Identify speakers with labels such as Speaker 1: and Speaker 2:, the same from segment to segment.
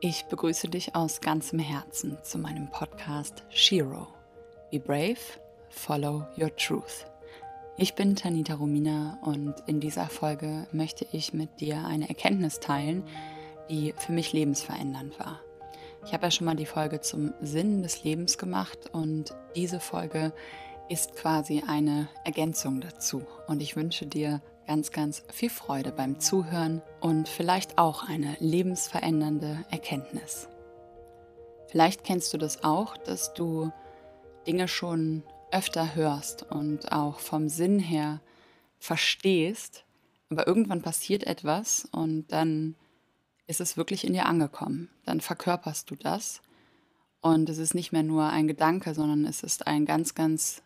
Speaker 1: Ich begrüße dich aus ganzem Herzen zu meinem Podcast Shiro. Be brave, follow your truth. Ich bin Tanita Romina und in dieser Folge möchte ich mit dir eine Erkenntnis teilen, die für mich lebensverändernd war. Ich habe ja schon mal die Folge zum Sinn des Lebens gemacht und diese Folge ist quasi eine Ergänzung dazu. Und ich wünsche dir ganz, ganz viel Freude beim Zuhören und vielleicht auch eine lebensverändernde Erkenntnis. Vielleicht kennst du das auch, dass du Dinge schon öfter hörst und auch vom Sinn her verstehst, aber irgendwann passiert etwas und dann ist es wirklich in dir angekommen. Dann verkörperst du das und es ist nicht mehr nur ein Gedanke, sondern es ist ein ganz, ganz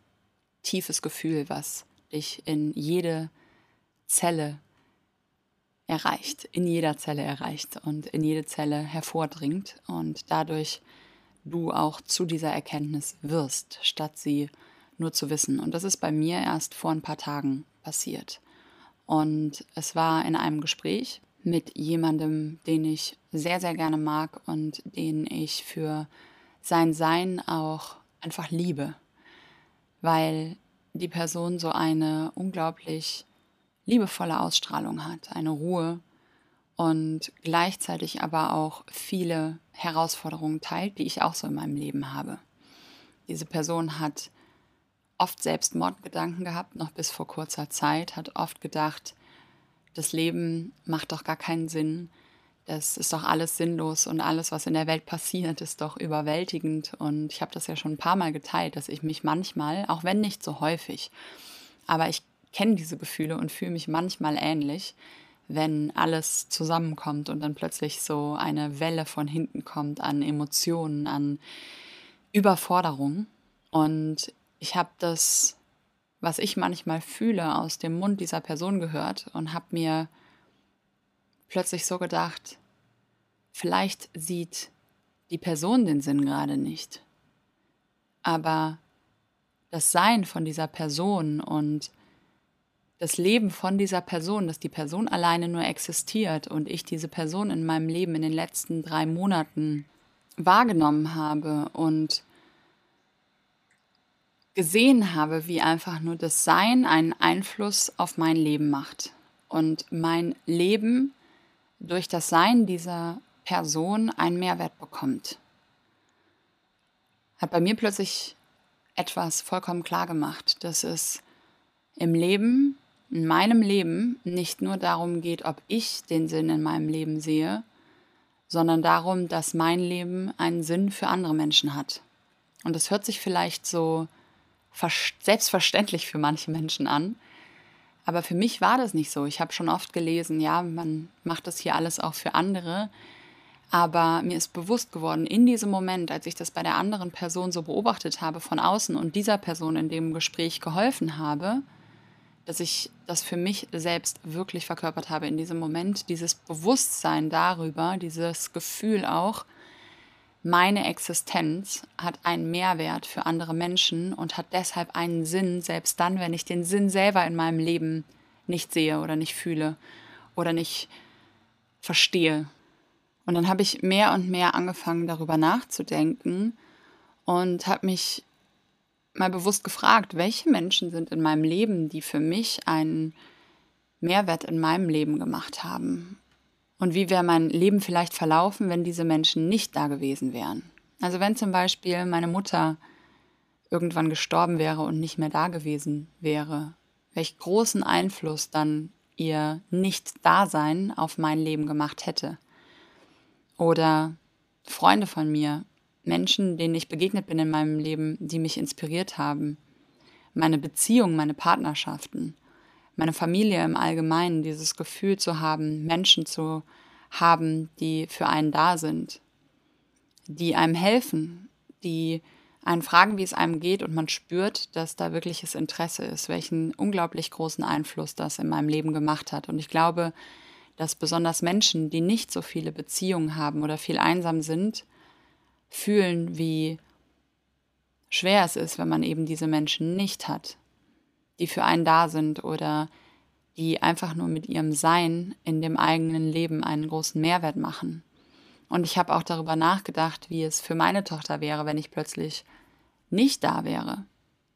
Speaker 1: tiefes Gefühl, was dich in jede Zelle erreicht, in jeder Zelle erreicht und in jede Zelle hervordringt und dadurch du auch zu dieser Erkenntnis wirst, statt sie nur zu wissen. Und das ist bei mir erst vor ein paar Tagen passiert. Und es war in einem Gespräch mit jemandem, den ich sehr, sehr gerne mag und den ich für sein Sein auch einfach liebe, weil die Person so eine unglaublich liebevolle Ausstrahlung hat, eine Ruhe und gleichzeitig aber auch viele Herausforderungen teilt, die ich auch so in meinem Leben habe. Diese Person hat oft Selbstmordgedanken gehabt, noch bis vor kurzer Zeit, hat oft gedacht, das Leben macht doch gar keinen Sinn, das ist doch alles sinnlos und alles, was in der Welt passiert, ist doch überwältigend. Und ich habe das ja schon ein paar Mal geteilt, dass ich mich manchmal, auch wenn nicht so häufig, aber ich kenne diese Gefühle und fühle mich manchmal ähnlich, wenn alles zusammenkommt und dann plötzlich so eine Welle von hinten kommt an Emotionen, an Überforderung. Und ich habe das, was ich manchmal fühle, aus dem Mund dieser Person gehört und habe mir plötzlich so gedacht, vielleicht sieht die Person den Sinn gerade nicht. Aber das Sein von dieser Person und das Leben von dieser Person, dass die Person alleine nur existiert und ich diese Person in meinem Leben in den letzten drei Monaten wahrgenommen habe und gesehen habe, wie einfach nur das Sein einen Einfluss auf mein Leben macht. Und mein Leben durch das Sein dieser Person einen Mehrwert bekommt, hat bei mir plötzlich etwas vollkommen klar gemacht, dass es im Leben in meinem Leben nicht nur darum geht, ob ich den Sinn in meinem Leben sehe, sondern darum, dass mein Leben einen Sinn für andere Menschen hat. Und das hört sich vielleicht so selbstverständlich für manche Menschen an, aber für mich war das nicht so. Ich habe schon oft gelesen, ja, man macht das hier alles auch für andere. Aber mir ist bewusst geworden, in diesem Moment, als ich das bei der anderen Person so beobachtet habe von außen und dieser Person in dem Gespräch geholfen habe, dass ich das für mich selbst wirklich verkörpert habe in diesem Moment. Dieses Bewusstsein darüber, dieses Gefühl auch, meine Existenz hat einen Mehrwert für andere Menschen und hat deshalb einen Sinn, selbst dann, wenn ich den Sinn selber in meinem Leben nicht sehe oder nicht fühle oder nicht verstehe. Und dann habe ich mehr und mehr angefangen darüber nachzudenken und habe mich mal bewusst gefragt, welche Menschen sind in meinem Leben, die für mich einen Mehrwert in meinem Leben gemacht haben. Und wie wäre mein Leben vielleicht verlaufen, wenn diese Menschen nicht da gewesen wären? Also wenn zum Beispiel meine Mutter irgendwann gestorben wäre und nicht mehr da gewesen wäre, welch großen Einfluss dann ihr Nicht-Dasein auf mein Leben gemacht hätte. Oder Freunde von mir, Menschen, denen ich begegnet bin in meinem Leben, die mich inspiriert haben. Meine Beziehungen, meine Partnerschaften, meine Familie im Allgemeinen, dieses Gefühl zu haben, Menschen zu haben, die für einen da sind, die einem helfen, die einen fragen, wie es einem geht und man spürt, dass da wirkliches Interesse ist, welchen unglaublich großen Einfluss das in meinem Leben gemacht hat. Und ich glaube, dass besonders Menschen, die nicht so viele Beziehungen haben oder viel einsam sind, fühlen, wie schwer es ist, wenn man eben diese Menschen nicht hat, die für einen da sind oder die einfach nur mit ihrem Sein in dem eigenen Leben einen großen Mehrwert machen. Und ich habe auch darüber nachgedacht, wie es für meine Tochter wäre, wenn ich plötzlich nicht da wäre.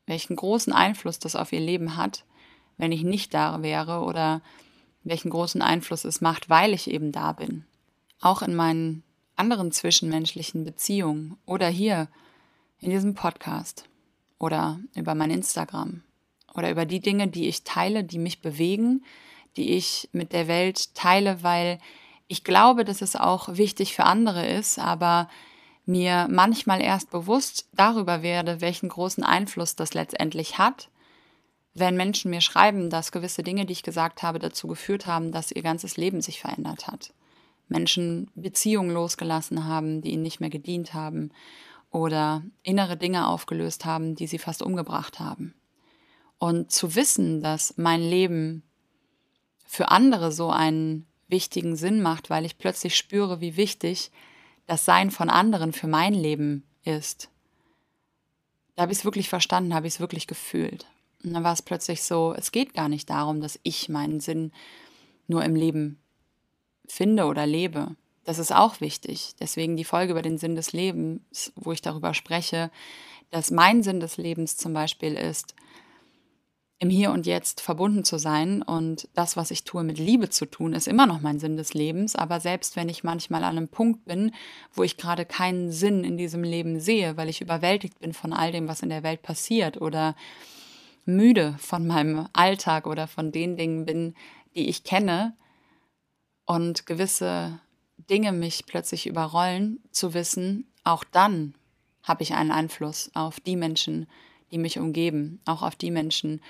Speaker 1: Welchen großen Einfluss das auf ihr Leben hat, wenn ich nicht da wäre oder welchen großen Einfluss es macht, weil ich eben da bin. Auch in meinen anderen zwischenmenschlichen Beziehungen oder hier in diesem Podcast oder über mein Instagram oder über die Dinge, die ich teile, die mich bewegen, die ich mit der Welt teile, weil ich glaube, dass es auch wichtig für andere ist, aber mir manchmal erst bewusst darüber werde, welchen großen Einfluss das letztendlich hat, wenn Menschen mir schreiben, dass gewisse Dinge, die ich gesagt habe, dazu geführt haben, dass ihr ganzes Leben sich verändert hat. Menschen Beziehungen losgelassen haben, die ihnen nicht mehr gedient haben oder innere Dinge aufgelöst haben, die sie fast umgebracht haben. Und zu wissen, dass mein Leben für andere so einen wichtigen Sinn macht, weil ich plötzlich spüre, wie wichtig das Sein von anderen für mein Leben ist. Da habe ich es wirklich verstanden, habe ich es wirklich gefühlt. Und dann war es plötzlich so, es geht gar nicht darum, dass ich meinen Sinn nur im Leben finde oder lebe. Das ist auch wichtig. Deswegen die Folge über den Sinn des Lebens, wo ich darüber spreche, dass mein Sinn des Lebens zum Beispiel ist, im Hier und Jetzt verbunden zu sein und das, was ich tue, mit Liebe zu tun, ist immer noch mein Sinn des Lebens. Aber selbst wenn ich manchmal an einem Punkt bin, wo ich gerade keinen Sinn in diesem Leben sehe, weil ich überwältigt bin von all dem, was in der Welt passiert oder müde von meinem Alltag oder von den Dingen bin, die ich kenne und gewisse Dinge mich plötzlich überrollen, zu wissen, auch dann habe ich einen Einfluss auf die Menschen, die mich umgeben, auch auf die Menschen,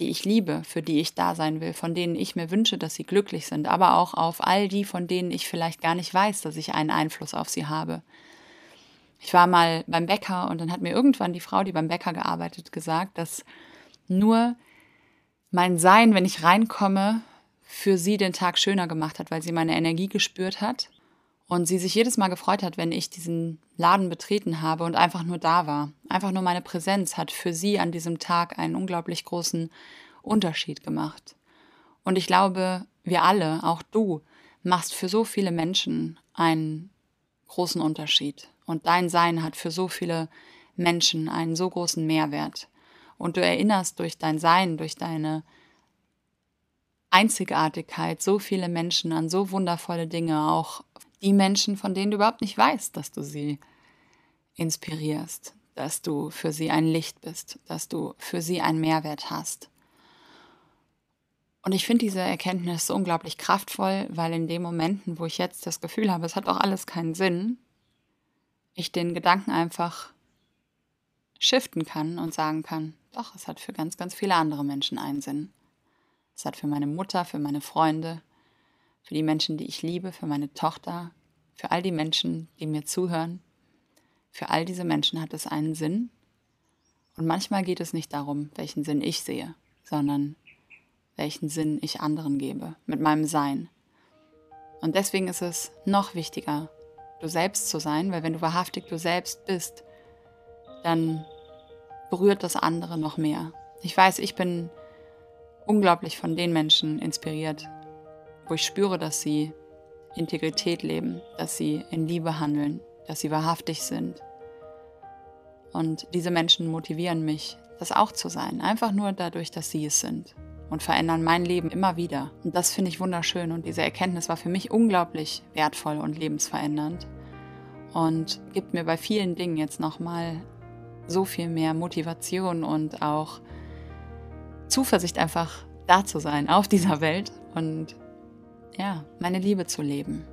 Speaker 1: die ich liebe, für die ich da sein will, von denen ich mir wünsche, dass sie glücklich sind, aber auch auf all die, von denen ich vielleicht gar nicht weiß, dass ich einen Einfluss auf sie habe. Ich war mal beim Bäcker und dann hat mir irgendwann die Frau, die beim Bäcker gearbeitet, gesagt, dass nur mein Sein, wenn ich reinkomme, für sie den Tag schöner gemacht hat, weil sie meine Energie gespürt hat und sie sich jedes Mal gefreut hat, wenn ich diesen Laden betreten habe und einfach nur da war. Einfach nur meine Präsenz hat für sie an diesem Tag einen unglaublich großen Unterschied gemacht. Und ich glaube, wir alle, auch du, machst für so viele Menschen einen großen Unterschied. Und dein Sein hat für so viele Menschen einen so großen Mehrwert. Und du erinnerst durch dein Sein, durch deine Einzigartigkeit so viele Menschen an so wundervolle Dinge, auch die Menschen, von denen du überhaupt nicht weißt, dass du sie inspirierst, dass du für sie ein Licht bist, dass du für sie einen Mehrwert hast. Und ich finde diese Erkenntnis so unglaublich kraftvoll, weil in den Momenten, wo ich jetzt das Gefühl habe, es hat auch alles keinen Sinn, ich den Gedanken einfach shiften kann und sagen kann, doch, es hat für ganz, ganz viele andere Menschen einen Sinn. Es hat für meine Mutter, für meine Freunde, für die Menschen, die ich liebe, für meine Tochter, für all die Menschen, die mir zuhören. Für all diese Menschen hat es einen Sinn. Und manchmal geht es nicht darum, welchen Sinn ich sehe, sondern welchen Sinn ich anderen gebe mit meinem Sein. Und deswegen ist es noch wichtiger, du selbst zu sein, weil wenn du wahrhaftig du selbst bist, dann berührt das andere noch mehr. Ich weiß, ich bin unglaublich von den Menschen inspiriert, wo ich spüre, dass sie Integrität leben, dass sie in Liebe handeln, dass sie wahrhaftig sind. Und diese Menschen motivieren mich, das auch zu sein, einfach nur dadurch, dass sie es sind und verändern mein Leben immer wieder. Und das finde ich wunderschön und diese Erkenntnis war für mich unglaublich wertvoll und lebensverändernd und gibt mir bei vielen Dingen jetzt nochmal so viel mehr Motivation und auch Zuversicht einfach da zu sein auf dieser Welt und ja, meine Liebe zu leben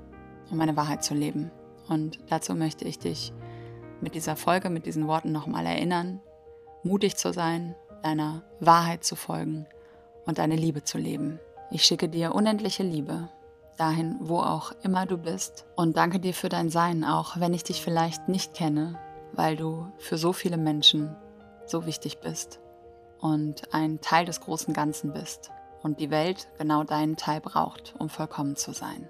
Speaker 1: und meine Wahrheit zu leben. Und dazu möchte ich dich mit dieser Folge, mit diesen Worten nochmal erinnern, mutig zu sein, deiner Wahrheit zu folgen und deine Liebe zu leben. Ich schicke dir unendliche Liebe dahin, wo auch immer du bist und danke dir für dein Sein, auch wenn ich dich vielleicht nicht kenne, weil du für so viele Menschen so wichtig bist und ein Teil des großen Ganzen bist und die Welt genau deinen Teil braucht, um vollkommen zu sein.